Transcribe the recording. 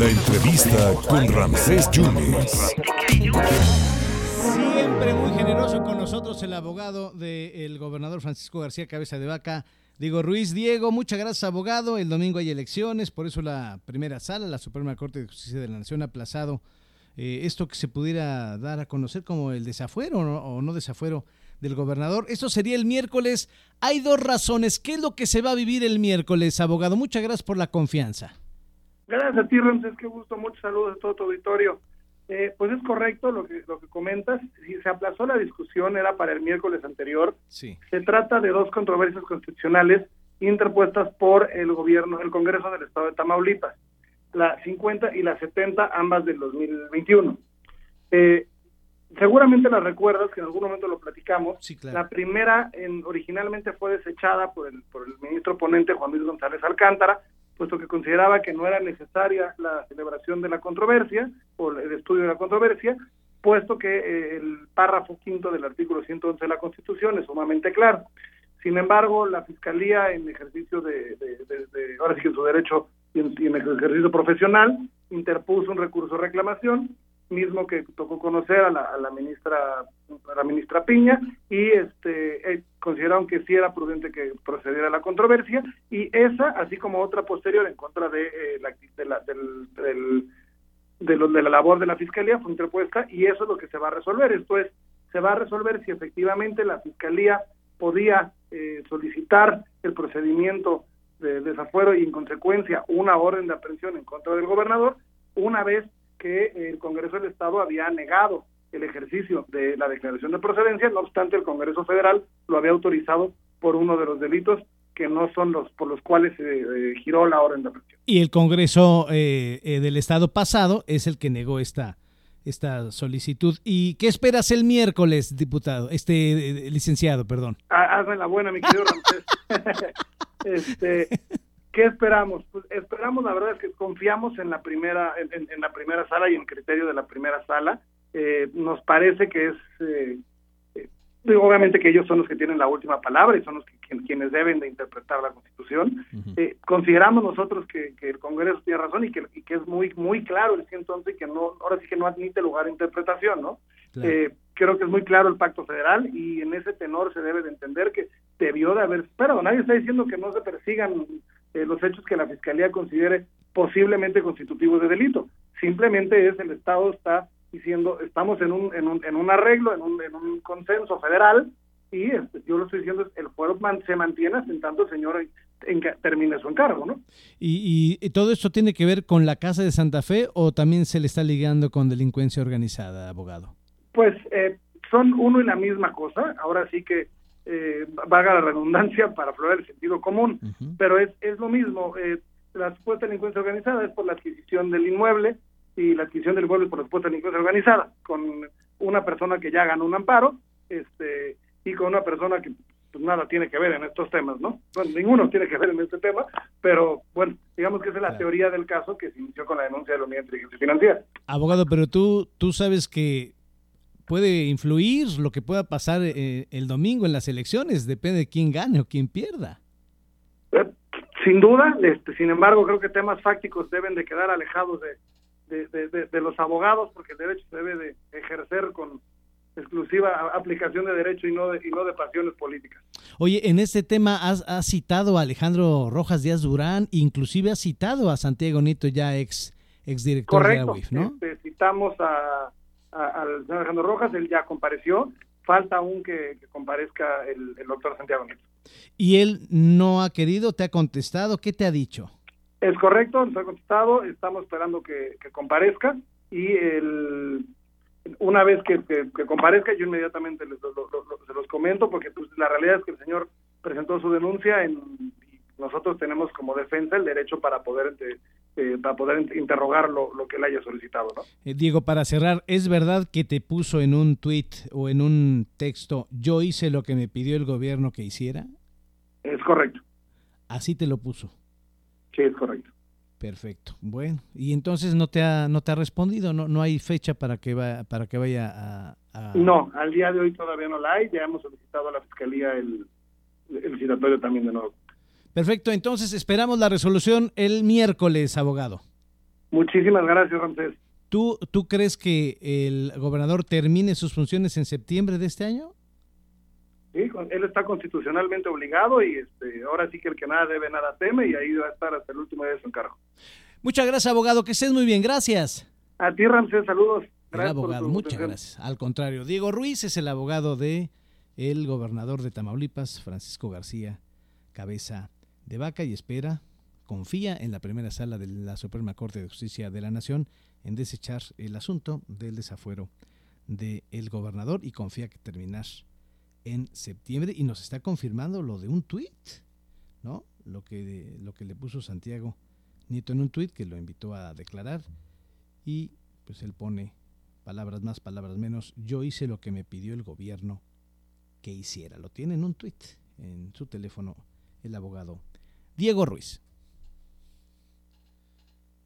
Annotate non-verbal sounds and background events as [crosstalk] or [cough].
La entrevista con Ramsés Yunes. Siempre muy generoso con nosotros el abogado del gobernador Francisco García Cabeza de Vaca, Diego Ruiz. Diego, muchas gracias abogado. El domingo hay elecciones, por eso la primera sala, la Suprema Corte de Justicia de la Nación ha aplazado eh, esto que se pudiera dar a conocer como el desafuero o no desafuero del gobernador. Esto sería el miércoles. Hay dos razones. ¿Qué es lo que se va a vivir el miércoles, abogado? Muchas gracias por la confianza. Gracias a ti, Ramses. Qué gusto. Muchos saludos a todo tu auditorio. Eh, pues es correcto lo que, lo que comentas. Si se aplazó la discusión, era para el miércoles anterior. Sí. Se trata de dos controversias constitucionales interpuestas por el gobierno, el Congreso del Estado de Tamaulipas, la 50 y la 70, ambas del 2021. Eh, seguramente la recuerdas que en algún momento lo platicamos. Sí, claro. La primera en, originalmente fue desechada por el, por el ministro ponente Juan Luis González Alcántara, puesto que consideraba que no era necesaria la celebración de la controversia o el estudio de la controversia, puesto que eh, el párrafo quinto del artículo 111 de la Constitución es sumamente claro. Sin embargo, la Fiscalía, en ejercicio de, de, de, de ahora sí que su derecho y en, en ejercicio profesional, interpuso un recurso de reclamación mismo que tocó conocer a la, a la ministra a la ministra Piña y este eh, consideraron que sí era prudente que procediera la controversia y esa así como otra posterior en contra de, eh, la, de la, del, del de, lo, de la labor de la fiscalía fue interpuesta y eso es lo que se va a resolver. Esto es se va a resolver si efectivamente la fiscalía podía eh, solicitar el procedimiento de desafuero y en consecuencia una orden de aprehensión en contra del gobernador una vez que el Congreso del Estado había negado el ejercicio de la declaración de procedencia, no obstante el Congreso Federal lo había autorizado por uno de los delitos que no son los por los cuales se eh, giró la orden de aprehensión. Y el Congreso eh, eh, del Estado pasado es el que negó esta esta solicitud. ¿Y qué esperas el miércoles, diputado? Este eh, licenciado, perdón. Ah, hazme la buena, mi querido [laughs] Ramsés. [laughs] este, ¿Qué esperamos? Pues esperamos, la verdad es que confiamos en la primera, en, en la primera sala y en el criterio de la primera sala. Eh, nos parece que es, eh, eh, obviamente que ellos son los que tienen la última palabra y son los que, quienes deben de interpretar la Constitución. Uh -huh. consideramos nosotros que, que, el Congreso tiene razón y que, y que es muy muy claro el 111 y que no, ahora sí que no admite lugar a interpretación, ¿no? Claro. creo que es muy claro el pacto federal y en ese tenor se debe de entender que debió de haber, pero nadie está diciendo que no se persigan eh, los hechos que la fiscalía considere posiblemente constitutivos de delito. Simplemente es el Estado está diciendo estamos en un en un, en un arreglo, en un, en un consenso federal y este, yo lo estoy diciendo el fuero man, se mantiene hasta en tanto el señor en, en, termine su encargo, ¿no? ¿Y, ¿Y, todo esto tiene que ver con la Casa de Santa Fe o también se le está ligando con delincuencia organizada, abogado? Pues eh, son uno y la misma cosa. Ahora sí que eh, vaga la redundancia para aflorar el sentido común, uh -huh. pero es, es lo mismo. Eh, la supuesta delincuencia organizada es por la adquisición del inmueble y la adquisición del inmueble por la supuesta delincuencia organizada, con una persona que ya ganó un amparo este y con una persona que pues nada tiene que ver en estos temas, ¿no? Bueno, ninguno tiene que ver en este tema, pero bueno, digamos que esa es la claro. teoría del caso que se inició con la denuncia de la Unidad de Inteligencia Financiera. Abogado, pero tú, tú sabes que puede influir lo que pueda pasar eh, el domingo en las elecciones, depende de quién gane o quién pierda. Eh, sin duda, este, sin embargo, creo que temas fácticos deben de quedar alejados de, de, de, de los abogados porque el derecho se debe de ejercer con exclusiva aplicación de derecho y no de, y no de pasiones políticas. Oye, en este tema has, has citado a Alejandro Rojas Díaz Durán, inclusive has citado a Santiago Nito, ya ex, ex director Correcto. de la UIF, ¿no? Este, citamos a, al señor Alejandro Rojas, él ya compareció, falta aún que, que comparezca el, el, doctor Santiago Nito. ¿Y él no ha querido, te ha contestado? ¿Qué te ha dicho? Es correcto, nos ha contestado, estamos esperando que, que comparezca y el una vez que, comparezca, yo inmediatamente les, lo, lo, lo, se los comento, porque pues, la realidad es que el señor presentó su denuncia en, y nosotros tenemos como defensa el derecho para poder eh, para poder interrogar lo, lo, que él haya solicitado. ¿no? Eh, Diego, para cerrar, ¿es verdad que te puso en un tweet o en un texto, yo hice lo que me pidió el gobierno que hiciera? Es correcto. Así te lo puso. Sí, es correcto. Perfecto. Bueno, y entonces no te ha no te ha respondido, no no hay fecha para que va para que vaya a, a... No, al día de hoy todavía no la hay, ya hemos solicitado a la fiscalía el el citatorio también de nuevo. Perfecto, entonces esperamos la resolución el miércoles, abogado. Muchísimas gracias, Ramsés. ¿Tú, ¿Tú crees que el gobernador termine sus funciones en septiembre de este año? Sí, él está constitucionalmente obligado y este, ahora sí que el que nada debe, nada teme y ahí va a estar hasta el último día de su encargo. Muchas gracias, abogado. Que estés muy bien. Gracias. A ti, Ramsés, saludos. Gracias abogado, muchas gracias. Al contrario, Diego Ruiz es el abogado de el gobernador de Tamaulipas, Francisco García Cabeza de Vaca, y espera, confía en la primera sala de la Suprema Corte de Justicia de la Nación en desechar el asunto del desafuero del gobernador y confía que terminar en septiembre y nos está confirmando lo de un tuit, ¿no? Lo que, lo que le puso Santiago Nieto en un tuit que lo invitó a declarar y pues él pone palabras más, palabras menos, yo hice lo que me pidió el gobierno que hiciera. Lo tiene en un tuit en su teléfono el abogado Diego Ruiz.